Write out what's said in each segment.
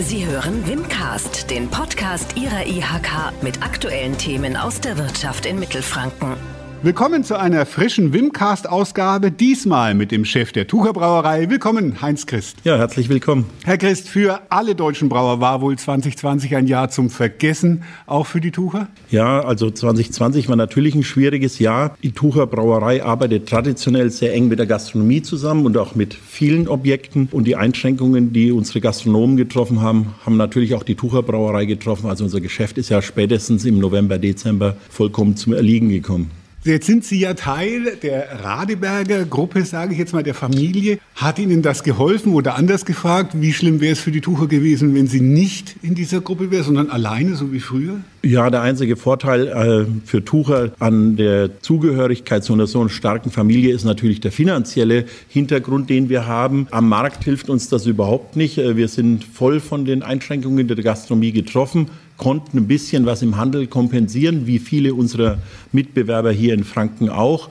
Sie hören Wimcast, den Podcast Ihrer IHK mit aktuellen Themen aus der Wirtschaft in Mittelfranken. Willkommen zu einer frischen Wimcast-Ausgabe, diesmal mit dem Chef der Tucher Brauerei. Willkommen, Heinz Christ. Ja, herzlich willkommen. Herr Christ, für alle deutschen Brauer war wohl 2020 ein Jahr zum Vergessen, auch für die Tucher? Ja, also 2020 war natürlich ein schwieriges Jahr. Die Tucher Brauerei arbeitet traditionell sehr eng mit der Gastronomie zusammen und auch mit vielen Objekten. Und die Einschränkungen, die unsere Gastronomen getroffen haben, haben natürlich auch die Tucher Brauerei getroffen. Also unser Geschäft ist ja spätestens im November, Dezember vollkommen zum Erliegen gekommen. Jetzt sind Sie ja Teil der Radeberger Gruppe, sage ich jetzt mal, der Familie. Hat Ihnen das geholfen oder anders gefragt, wie schlimm wäre es für die Tucher gewesen, wenn Sie nicht in dieser Gruppe wären, sondern alleine, so wie früher? Ja, der einzige Vorteil äh, für Tucher an der Zugehörigkeit zu einer so starken Familie ist natürlich der finanzielle Hintergrund, den wir haben. Am Markt hilft uns das überhaupt nicht. Äh, wir sind voll von den Einschränkungen der Gastronomie getroffen konnten ein bisschen was im Handel kompensieren, wie viele unserer Mitbewerber hier in Franken auch.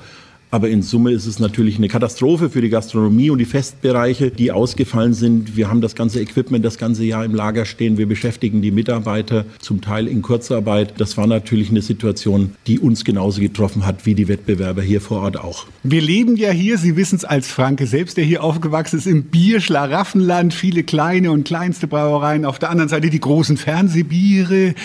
Aber in Summe ist es natürlich eine Katastrophe für die Gastronomie und die Festbereiche, die ausgefallen sind. Wir haben das ganze Equipment das ganze Jahr im Lager stehen. Wir beschäftigen die Mitarbeiter zum Teil in Kurzarbeit. Das war natürlich eine Situation, die uns genauso getroffen hat wie die Wettbewerber hier vor Ort auch. Wir leben ja hier, Sie wissen es als Franke selbst, der hier aufgewachsen ist, im Bierschlaraffenland. Viele kleine und kleinste Brauereien. Auf der anderen Seite die großen Fernsehbiere.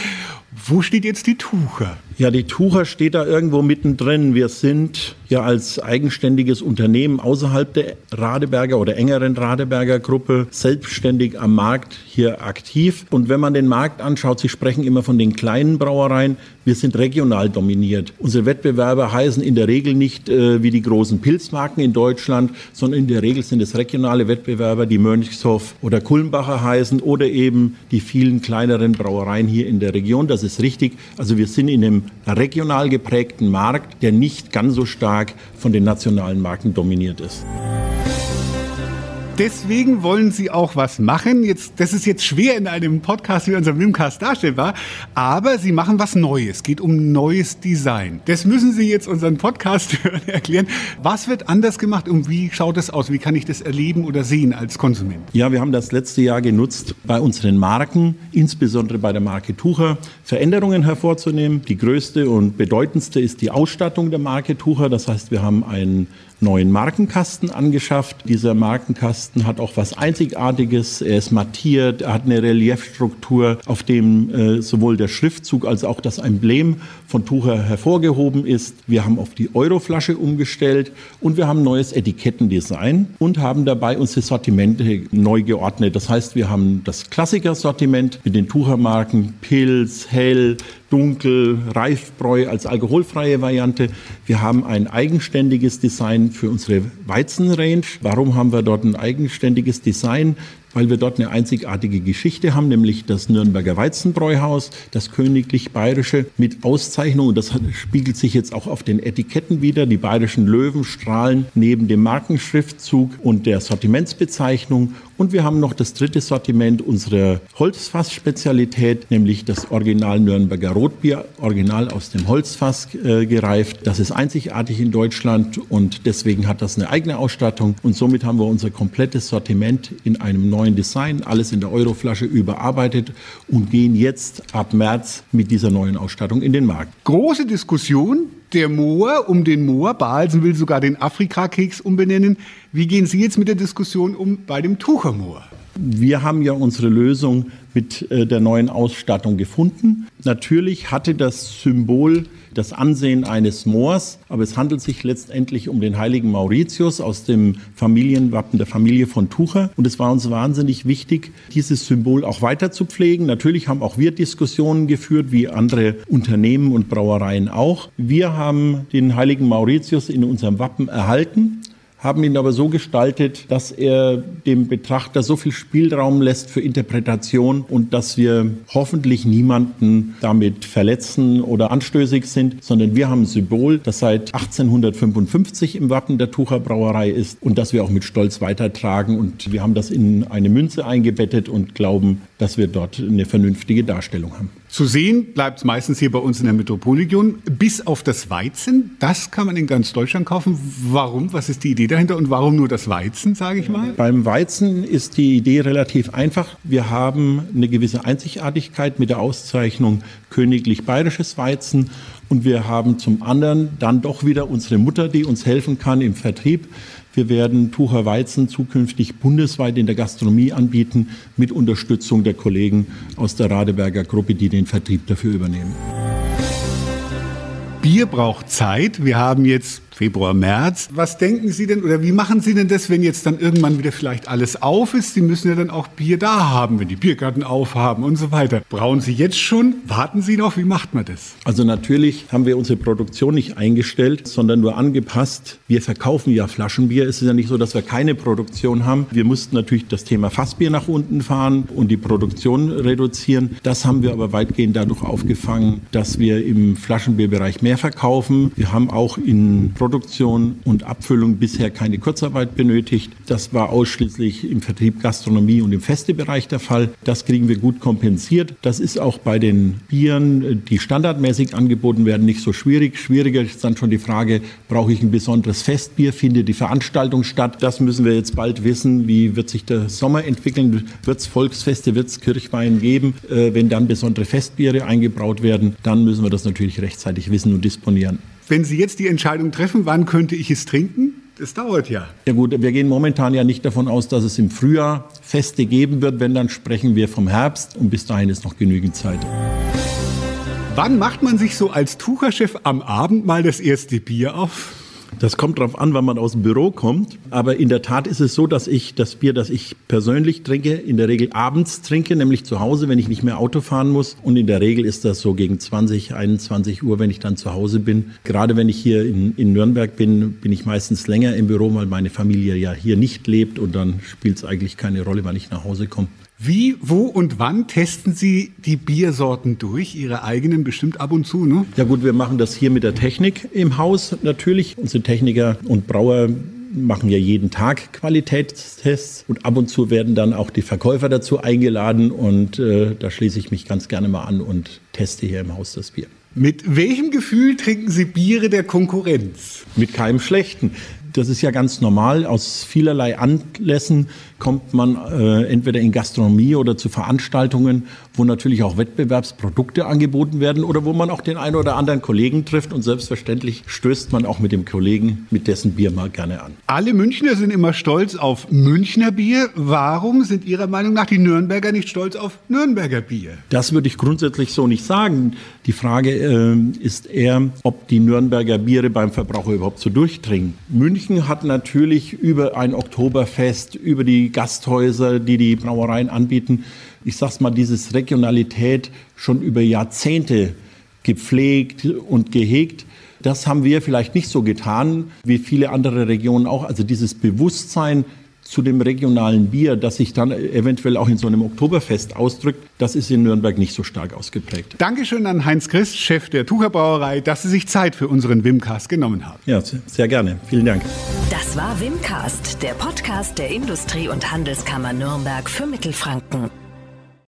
Wo steht jetzt die Tucher? Ja, die Tucher steht da irgendwo mittendrin. Wir sind ja als eigenständiges Unternehmen außerhalb der Radeberger oder engeren Radeberger Gruppe selbstständig am Markt hier aktiv. Und wenn man den Markt anschaut, Sie sprechen immer von den kleinen Brauereien, wir sind regional dominiert. Unsere Wettbewerber heißen in der Regel nicht äh, wie die großen Pilzmarken in Deutschland, sondern in der Regel sind es regionale Wettbewerber, die Mönchshof oder Kulmbacher heißen oder eben die vielen kleineren Brauereien hier in der Region. Das ist richtig. Also wir sind in einem regional geprägten Markt, der nicht ganz so stark von den nationalen Marken dominiert ist deswegen wollen Sie auch was machen. Jetzt, das ist jetzt schwer in einem Podcast wie unserem Wimcast darstellbar, aber Sie machen was Neues. Es geht um neues Design. Das müssen Sie jetzt unseren Podcast erklären. Was wird anders gemacht und wie schaut es aus? Wie kann ich das erleben oder sehen als Konsument? Ja, wir haben das letzte Jahr genutzt, bei unseren Marken, insbesondere bei der Marke Tucher, Veränderungen hervorzunehmen. Die größte und bedeutendste ist die Ausstattung der Marke Tucher. Das heißt, wir haben einen neuen Markenkasten angeschafft. Dieser Markenkasten hat auch was Einzigartiges. Er ist mattiert, er hat eine Reliefstruktur, auf dem äh, sowohl der Schriftzug als auch das Emblem von Tucher hervorgehoben ist. Wir haben auf die Euroflasche umgestellt und wir haben neues Etikettendesign und haben dabei unsere Sortimente neu geordnet. Das heißt, wir haben das Klassiker-Sortiment mit den Tuchermarken Pilz, Hell, Dunkel, Reifbräu als alkoholfreie Variante. Wir haben ein eigenständiges Design für unsere Weizenrange. Warum haben wir dort ein eigenständiges Design? Weil wir dort eine einzigartige Geschichte haben, nämlich das Nürnberger Weizenbräuhaus, das königlich bayerische mit Auszeichnung. Und das spiegelt sich jetzt auch auf den Etiketten wieder. Die bayerischen Löwen strahlen neben dem Markenschriftzug und der Sortimentsbezeichnung. Und wir haben noch das dritte Sortiment unserer Holzfass-Spezialität, nämlich das Original Nürnberger Rotbier, original aus dem Holzfass äh, gereift. Das ist einzigartig in Deutschland und deswegen hat das eine eigene Ausstattung. Und somit haben wir unser komplettes Sortiment in einem neuen Design, alles in der Euroflasche überarbeitet und gehen jetzt ab März mit dieser neuen Ausstattung in den Markt. Große Diskussion. Der Moor um den Moor. Balsen will sogar den Afrika-Keks umbenennen. Wie gehen Sie jetzt mit der Diskussion um bei dem Tuchermoor? Wir haben ja unsere Lösung mit äh, der neuen Ausstattung gefunden. Natürlich hatte das Symbol das Ansehen eines Moors, aber es handelt sich letztendlich um den heiligen Mauritius aus dem Familienwappen der Familie von Tucher. Und es war uns wahnsinnig wichtig, dieses Symbol auch weiter zu pflegen. Natürlich haben auch wir Diskussionen geführt, wie andere Unternehmen und Brauereien auch. Wir haben den heiligen Mauritius in unserem Wappen erhalten haben ihn aber so gestaltet, dass er dem Betrachter so viel Spielraum lässt für Interpretation und dass wir hoffentlich niemanden damit verletzen oder anstößig sind, sondern wir haben ein Symbol, das seit 1855 im Wappen der Tucher Brauerei ist und das wir auch mit Stolz weitertragen und wir haben das in eine Münze eingebettet und glauben, dass wir dort eine vernünftige Darstellung haben. Zu sehen bleibt es meistens hier bei uns in der Metropolregion, bis auf das Weizen. Das kann man in ganz Deutschland kaufen. Warum? Was ist die Idee dahinter und warum nur das Weizen, sage ich mal? Beim Weizen ist die Idee relativ einfach. Wir haben eine gewisse Einzigartigkeit mit der Auszeichnung königlich bayerisches Weizen und wir haben zum anderen dann doch wieder unsere Mutter, die uns helfen kann im Vertrieb. Wir werden Tucher Weizen zukünftig bundesweit in der Gastronomie anbieten, mit Unterstützung der Kollegen aus der Radeberger Gruppe, die den Vertrieb dafür übernehmen. Bier braucht Zeit. Wir haben jetzt Februar, März. Was denken Sie denn oder wie machen Sie denn das, wenn jetzt dann irgendwann wieder vielleicht alles auf ist? Sie müssen ja dann auch Bier da haben, wenn die Biergärten aufhaben und so weiter. Brauchen Sie jetzt schon? Warten Sie noch? Wie macht man das? Also natürlich haben wir unsere Produktion nicht eingestellt, sondern nur angepasst. Wir verkaufen ja Flaschenbier. Es ist ja nicht so, dass wir keine Produktion haben. Wir mussten natürlich das Thema Fassbier nach unten fahren und die Produktion reduzieren. Das haben wir aber weitgehend dadurch aufgefangen, dass wir im Flaschenbierbereich mehr verkaufen. Wir haben auch in Produktion Produktion und Abfüllung bisher keine Kurzarbeit benötigt. Das war ausschließlich im Vertrieb Gastronomie und im Festebereich der Fall. Das kriegen wir gut kompensiert. Das ist auch bei den Bieren, die standardmäßig angeboten werden, nicht so schwierig. Schwieriger ist dann schon die Frage, brauche ich ein besonderes Festbier? Findet die Veranstaltung statt? Das müssen wir jetzt bald wissen. Wie wird sich der Sommer entwickeln? Wird es Volksfeste, wird es Kirchwein geben? Äh, wenn dann besondere Festbiere eingebraut werden, dann müssen wir das natürlich rechtzeitig wissen und disponieren. Wenn Sie jetzt die Entscheidung treffen, wann könnte ich es trinken? Das dauert ja. Ja gut, wir gehen momentan ja nicht davon aus, dass es im Frühjahr Feste geben wird. Wenn, dann sprechen wir vom Herbst und bis dahin ist noch genügend Zeit. Wann macht man sich so als Tucherchef am Abend mal das erste Bier auf? Das kommt darauf an, wann man aus dem Büro kommt. Aber in der Tat ist es so, dass ich das Bier, das ich persönlich trinke, in der Regel abends trinke, nämlich zu Hause, wenn ich nicht mehr Auto fahren muss. Und in der Regel ist das so gegen 20, 21 Uhr, wenn ich dann zu Hause bin. Gerade wenn ich hier in, in Nürnberg bin, bin ich meistens länger im Büro, weil meine Familie ja hier nicht lebt. Und dann spielt es eigentlich keine Rolle, wann ich nach Hause komme. Wie, wo und wann testen Sie die Biersorten durch? Ihre eigenen bestimmt ab und zu, ne? Ja gut, wir machen das hier mit der Technik im Haus natürlich. Unsere Techniker und Brauer machen ja jeden Tag Qualitätstests und ab und zu werden dann auch die Verkäufer dazu eingeladen und äh, da schließe ich mich ganz gerne mal an und teste hier im Haus das Bier. Mit welchem Gefühl trinken Sie Biere der Konkurrenz? Mit keinem schlechten. Das ist ja ganz normal. Aus vielerlei Anlässen kommt man äh, entweder in Gastronomie oder zu Veranstaltungen, wo natürlich auch Wettbewerbsprodukte angeboten werden oder wo man auch den einen oder anderen Kollegen trifft und selbstverständlich stößt man auch mit dem Kollegen mit dessen Bier mal gerne an. Alle Münchner sind immer stolz auf Münchner Bier. Warum sind Ihrer Meinung nach die Nürnberger nicht stolz auf Nürnberger Bier? Das würde ich grundsätzlich so nicht sagen. Die Frage äh, ist eher, ob die Nürnberger Biere beim Verbraucher überhaupt so durchdringen. München hat natürlich über ein Oktoberfest, über die Gasthäuser, die die Brauereien anbieten, ich sag's mal, dieses Regionalität schon über Jahrzehnte gepflegt und gehegt. Das haben wir vielleicht nicht so getan wie viele andere Regionen auch. Also dieses Bewusstsein zu dem regionalen Bier, das sich dann eventuell auch in so einem Oktoberfest ausdrückt, das ist in Nürnberg nicht so stark ausgeprägt. Dankeschön an Heinz Christ, Chef der Tucherbrauerei, dass Sie sich Zeit für unseren Wimcast genommen haben. Ja, sehr gerne. Vielen Dank. Das war Wimcast, der Podcast der Industrie- und Handelskammer Nürnberg für Mittelfranken.